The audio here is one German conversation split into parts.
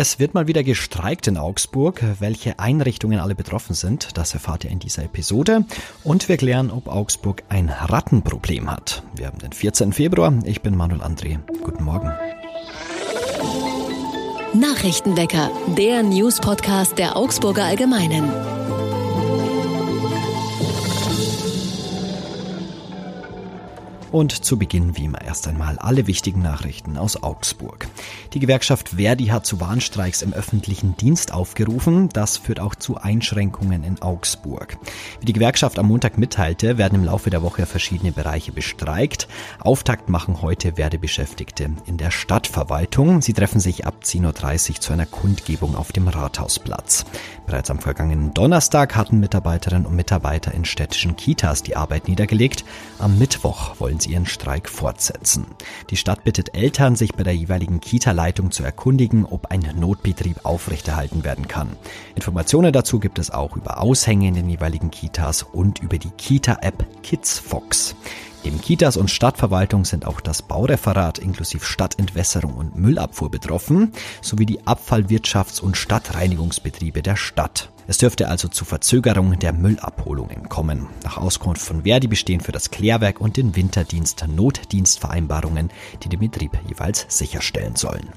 Es wird mal wieder gestreikt in Augsburg. Welche Einrichtungen alle betroffen sind, das erfahrt ihr in dieser Episode. Und wir klären, ob Augsburg ein Rattenproblem hat. Wir haben den 14. Februar. Ich bin Manuel André. Guten Morgen. Nachrichtenwecker, der News-Podcast der Augsburger Allgemeinen. Und zu Beginn wie immer erst einmal alle wichtigen Nachrichten aus Augsburg. Die Gewerkschaft Verdi hat zu Warnstreiks im öffentlichen Dienst aufgerufen. Das führt auch zu Einschränkungen in Augsburg. Wie die Gewerkschaft am Montag mitteilte, werden im Laufe der Woche verschiedene Bereiche bestreikt. Auftakt machen heute Verdi-Beschäftigte in der Stadtverwaltung. Sie treffen sich ab 10.30 Uhr zu einer Kundgebung auf dem Rathausplatz. Bereits am vergangenen Donnerstag hatten Mitarbeiterinnen und Mitarbeiter in städtischen Kitas die Arbeit niedergelegt. Am Mittwoch wollen sie ihren Streik fortsetzen. Die Stadt bittet Eltern, sich bei der jeweiligen Kita-Leitung zu erkundigen, ob ein Notbetrieb aufrechterhalten werden kann. Informationen dazu gibt es auch über Aushänge in den jeweiligen Kitas und über die Kita-App KidsFox. Neben Kitas und Stadtverwaltung sind auch das Baureferat inklusive Stadtentwässerung und Müllabfuhr betroffen, sowie die Abfallwirtschafts- und Stadtreinigungsbetriebe der Stadt. Es dürfte also zu Verzögerungen der Müllabholungen kommen. Nach Auskunft von Verdi bestehen für das Klärwerk und den Winterdienst Notdienstvereinbarungen, die den Betrieb jeweils sicherstellen sollen.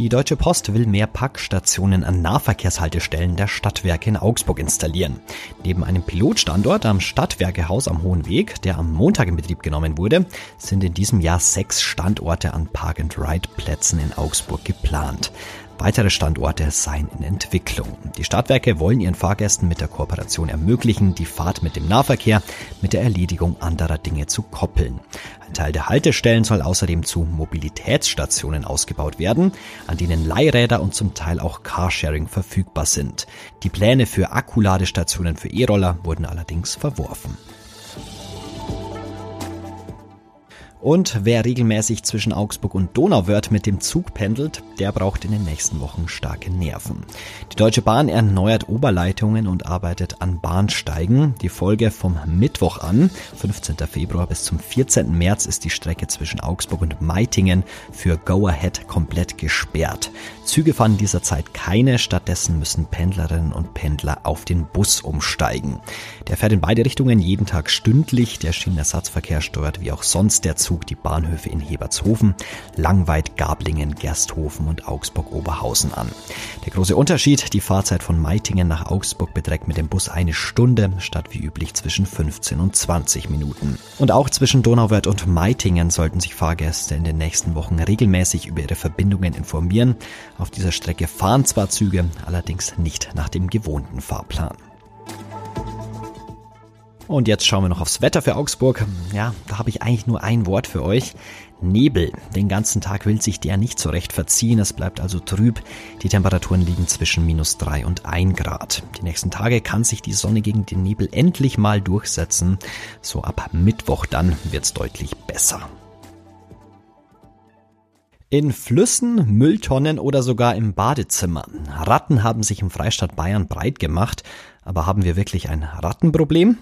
Die Deutsche Post will mehr Packstationen an Nahverkehrshaltestellen der Stadtwerke in Augsburg installieren. Neben einem Pilotstandort am Stadtwerkehaus am Hohen Weg, der am Montag in Betrieb genommen wurde, sind in diesem Jahr sechs Standorte an Park-and-Ride-Plätzen in Augsburg geplant. Weitere Standorte seien in Entwicklung. Die Stadtwerke wollen ihren Fahrgästen mit der Kooperation ermöglichen, die Fahrt mit dem Nahverkehr mit der Erledigung anderer Dinge zu koppeln. Ein Teil der Haltestellen soll außerdem zu Mobilitätsstationen ausgebaut werden, an denen Leihräder und zum Teil auch Carsharing verfügbar sind. Die Pläne für Akkuladestationen für E-Roller wurden allerdings verworfen. Und wer regelmäßig zwischen Augsburg und Donauwörth mit dem Zug pendelt, der braucht in den nächsten Wochen starke Nerven. Die Deutsche Bahn erneuert Oberleitungen und arbeitet an Bahnsteigen. Die Folge vom Mittwoch an, 15. Februar bis zum 14. März, ist die Strecke zwischen Augsburg und Meitingen für Go-Ahead komplett gesperrt. Züge fahren in dieser Zeit keine, stattdessen müssen Pendlerinnen und Pendler auf den Bus umsteigen. Der fährt in beide Richtungen jeden Tag stündlich. Der Schienenersatzverkehr steuert wie auch sonst der Zug Zug die Bahnhöfe in Hebertshofen, Langweid, Gablingen, Gersthofen und Augsburg-Oberhausen an. Der große Unterschied, die Fahrzeit von Meitingen nach Augsburg beträgt mit dem Bus eine Stunde statt wie üblich zwischen 15 und 20 Minuten. Und auch zwischen Donauwörth und Meitingen sollten sich Fahrgäste in den nächsten Wochen regelmäßig über ihre Verbindungen informieren. Auf dieser Strecke fahren zwar Züge, allerdings nicht nach dem gewohnten Fahrplan. Und jetzt schauen wir noch aufs Wetter für Augsburg. Ja, da habe ich eigentlich nur ein Wort für euch. Nebel. Den ganzen Tag will sich der nicht so recht verziehen. Es bleibt also trüb. Die Temperaturen liegen zwischen minus drei und ein Grad. Die nächsten Tage kann sich die Sonne gegen den Nebel endlich mal durchsetzen. So ab Mittwoch dann wird's deutlich besser. In Flüssen, Mülltonnen oder sogar im Badezimmer. Ratten haben sich im Freistaat Bayern breit gemacht. Aber haben wir wirklich ein Rattenproblem?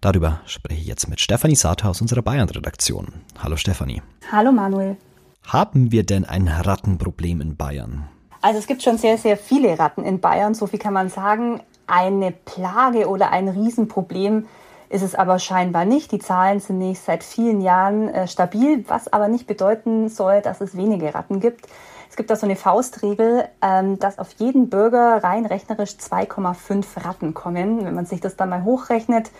Darüber spreche ich jetzt mit Stefanie Sater aus unserer Bayern-Redaktion. Hallo Stefanie. Hallo Manuel. Haben wir denn ein Rattenproblem in Bayern? Also es gibt schon sehr, sehr viele Ratten in Bayern, so viel kann man sagen. Eine Plage oder ein Riesenproblem ist es aber scheinbar nicht. Die Zahlen sind nicht seit vielen Jahren äh, stabil, was aber nicht bedeuten soll, dass es wenige Ratten gibt. Es gibt da so eine Faustregel, ähm, dass auf jeden Bürger rein rechnerisch 2,5 Ratten kommen. Wenn man sich das dann mal hochrechnet,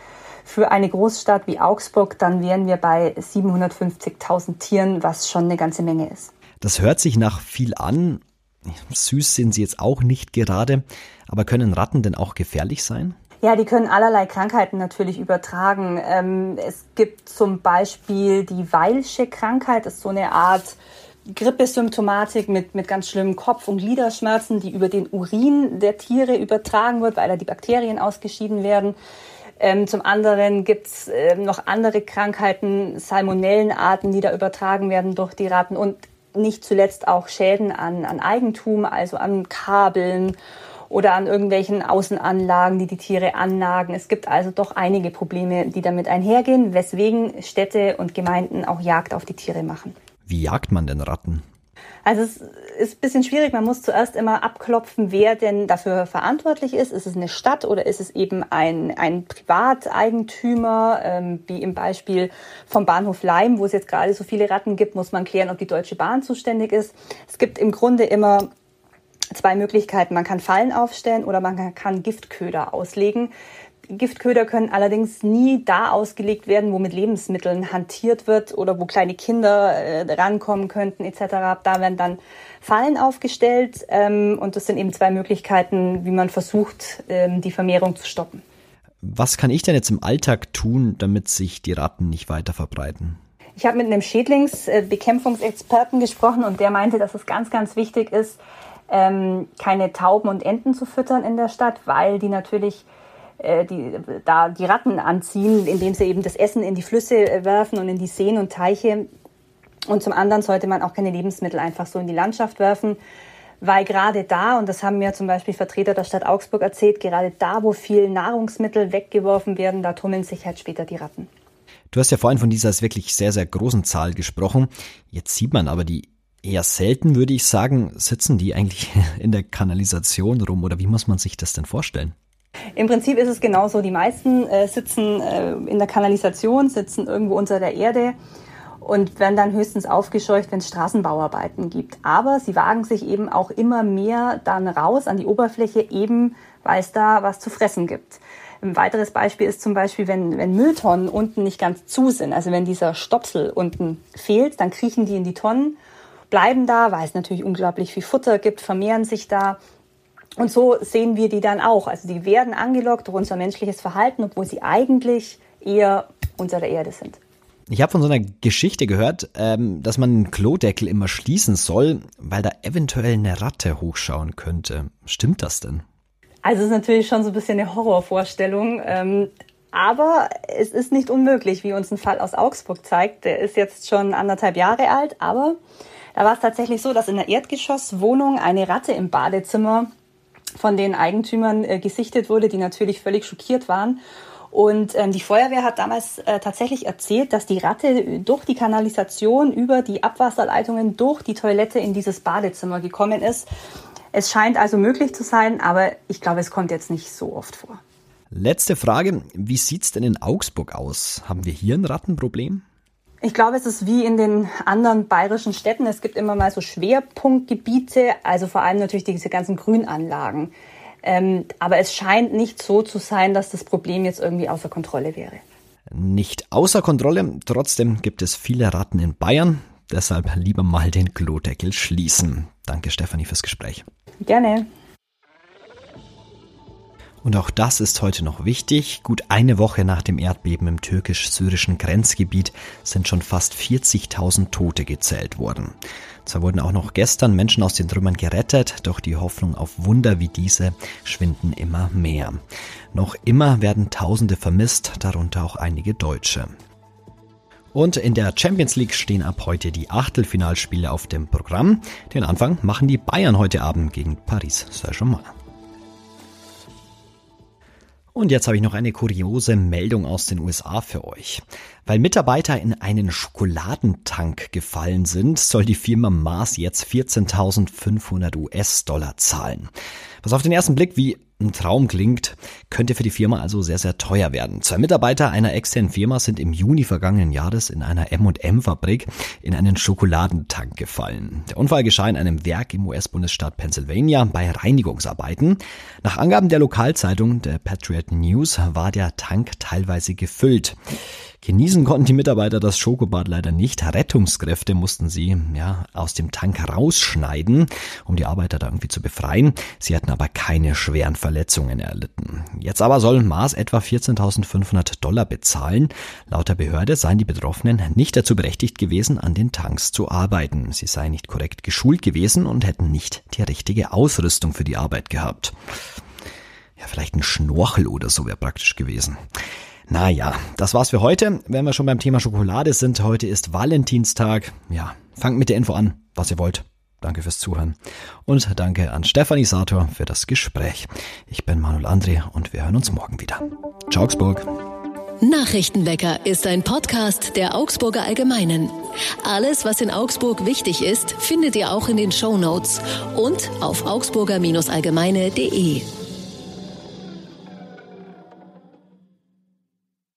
für eine Großstadt wie Augsburg, dann wären wir bei 750.000 Tieren, was schon eine ganze Menge ist. Das hört sich nach viel an. Süß sind sie jetzt auch nicht gerade. Aber können Ratten denn auch gefährlich sein? Ja, die können allerlei Krankheiten natürlich übertragen. Ähm, es gibt zum Beispiel die Weilsche Krankheit, das ist so eine Art Grippesymptomatik mit, mit ganz schlimmen Kopf- und Gliederschmerzen, die über den Urin der Tiere übertragen wird, weil da die Bakterien ausgeschieden werden. Ähm, zum anderen gibt's äh, noch andere Krankheiten, Salmonellenarten, die da übertragen werden durch die Ratten und nicht zuletzt auch Schäden an, an Eigentum, also an Kabeln oder an irgendwelchen Außenanlagen, die die Tiere annagen. Es gibt also doch einige Probleme, die damit einhergehen, weswegen Städte und Gemeinden auch Jagd auf die Tiere machen. Wie jagt man denn Ratten? Also es ist ein bisschen schwierig. Man muss zuerst immer abklopfen, wer denn dafür verantwortlich ist. Ist es eine Stadt oder ist es eben ein, ein Privateigentümer? Ähm, wie im Beispiel vom Bahnhof Leim, wo es jetzt gerade so viele Ratten gibt, muss man klären, ob die Deutsche Bahn zuständig ist. Es gibt im Grunde immer zwei Möglichkeiten. Man kann Fallen aufstellen oder man kann Giftköder auslegen. Giftköder können allerdings nie da ausgelegt werden, wo mit Lebensmitteln hantiert wird oder wo kleine Kinder äh, rankommen könnten etc. Da werden dann Fallen aufgestellt ähm, und das sind eben zwei Möglichkeiten, wie man versucht, ähm, die Vermehrung zu stoppen. Was kann ich denn jetzt im Alltag tun, damit sich die Ratten nicht weiter verbreiten? Ich habe mit einem Schädlingsbekämpfungsexperten gesprochen und der meinte, dass es ganz, ganz wichtig ist, ähm, keine Tauben und Enten zu füttern in der Stadt, weil die natürlich äh, die, da die Ratten anziehen, indem sie eben das Essen in die Flüsse äh, werfen und in die Seen und Teiche. Und zum anderen sollte man auch keine Lebensmittel einfach so in die Landschaft werfen, weil gerade da, und das haben mir zum Beispiel Vertreter der Stadt Augsburg erzählt, gerade da, wo viel Nahrungsmittel weggeworfen werden, da tummeln sich halt später die Ratten. Du hast ja vorhin von dieser wirklich sehr, sehr großen Zahl gesprochen. Jetzt sieht man aber die eher selten, würde ich sagen. Sitzen die eigentlich in der Kanalisation rum oder wie muss man sich das denn vorstellen? Im Prinzip ist es genauso. Die meisten äh, sitzen äh, in der Kanalisation, sitzen irgendwo unter der Erde und werden dann höchstens aufgescheucht, wenn es Straßenbauarbeiten gibt. Aber sie wagen sich eben auch immer mehr dann raus an die Oberfläche, eben weil es da was zu fressen gibt. Ein weiteres Beispiel ist zum Beispiel, wenn, wenn Mülltonnen unten nicht ganz zu sind, also wenn dieser Stopsel unten fehlt, dann kriechen die in die Tonnen, bleiben da, weil es natürlich unglaublich viel Futter gibt, vermehren sich da und so sehen wir die dann auch. Also die werden angelockt durch unser menschliches Verhalten, obwohl sie eigentlich eher unter der Erde sind. Ich habe von so einer Geschichte gehört, ähm, dass man den Klodeckel immer schließen soll, weil da eventuell eine Ratte hochschauen könnte. Stimmt das denn? Also es ist natürlich schon so ein bisschen eine Horrorvorstellung. Ähm, aber es ist nicht unmöglich, wie uns ein Fall aus Augsburg zeigt. Der ist jetzt schon anderthalb Jahre alt, aber da war es tatsächlich so, dass in der Erdgeschosswohnung eine Ratte im Badezimmer von den Eigentümern äh, gesichtet wurde, die natürlich völlig schockiert waren. Und ähm, die Feuerwehr hat damals äh, tatsächlich erzählt, dass die Ratte durch die Kanalisation über die Abwasserleitungen durch die Toilette in dieses Badezimmer gekommen ist. Es scheint also möglich zu sein, aber ich glaube, es kommt jetzt nicht so oft vor. Letzte Frage. Wie sieht's denn in Augsburg aus? Haben wir hier ein Rattenproblem? Ich glaube, es ist wie in den anderen bayerischen Städten. Es gibt immer mal so Schwerpunktgebiete, also vor allem natürlich diese ganzen Grünanlagen. Ähm, aber es scheint nicht so zu sein, dass das Problem jetzt irgendwie außer Kontrolle wäre. Nicht außer Kontrolle, trotzdem gibt es viele Ratten in Bayern. Deshalb lieber mal den Klodeckel schließen. Danke, Stefanie, fürs Gespräch. Gerne. Und auch das ist heute noch wichtig. Gut eine Woche nach dem Erdbeben im türkisch-syrischen Grenzgebiet sind schon fast 40.000 Tote gezählt worden. Zwar wurden auch noch gestern Menschen aus den Trümmern gerettet, doch die Hoffnung auf Wunder wie diese schwinden immer mehr. Noch immer werden Tausende vermisst, darunter auch einige Deutsche. Und in der Champions League stehen ab heute die Achtelfinalspiele auf dem Programm. Den Anfang machen die Bayern heute Abend gegen Paris Saint-Germain. Und jetzt habe ich noch eine kuriose Meldung aus den USA für euch. Weil Mitarbeiter in einen Schokoladentank gefallen sind, soll die Firma Mars jetzt 14.500 US-Dollar zahlen. Was auf den ersten Blick wie ein Traum klingt, könnte für die Firma also sehr, sehr teuer werden. Zwei Mitarbeiter einer externen Firma sind im Juni vergangenen Jahres in einer M&M-Fabrik in einen Schokoladentank gefallen. Der Unfall geschah in einem Werk im US-Bundesstaat Pennsylvania bei Reinigungsarbeiten. Nach Angaben der Lokalzeitung der Patriot News war der Tank teilweise gefüllt. Genießen konnten die Mitarbeiter das Schokobad leider nicht. Rettungskräfte mussten sie ja aus dem Tank rausschneiden, um die Arbeiter da irgendwie zu befreien. Sie hatten aber keine schweren Verletzungen erlitten. Jetzt aber soll Mars etwa 14.500 Dollar bezahlen. Laut der Behörde seien die Betroffenen nicht dazu berechtigt gewesen, an den Tanks zu arbeiten. Sie seien nicht korrekt geschult gewesen und hätten nicht die richtige Ausrüstung für die Arbeit gehabt. Ja, vielleicht ein Schnorchel oder so wäre praktisch gewesen. Naja, das war's für heute. Wenn wir schon beim Thema Schokolade sind, heute ist Valentinstag. Ja, fangt mit der Info an, was ihr wollt. Danke fürs Zuhören. Und danke an Stefanie Sator für das Gespräch. Ich bin Manuel André und wir hören uns morgen wieder. Ciao, Augsburg. Nachrichtenwecker ist ein Podcast der Augsburger Allgemeinen. Alles, was in Augsburg wichtig ist, findet ihr auch in den Show Notes und auf augsburger-allgemeine.de.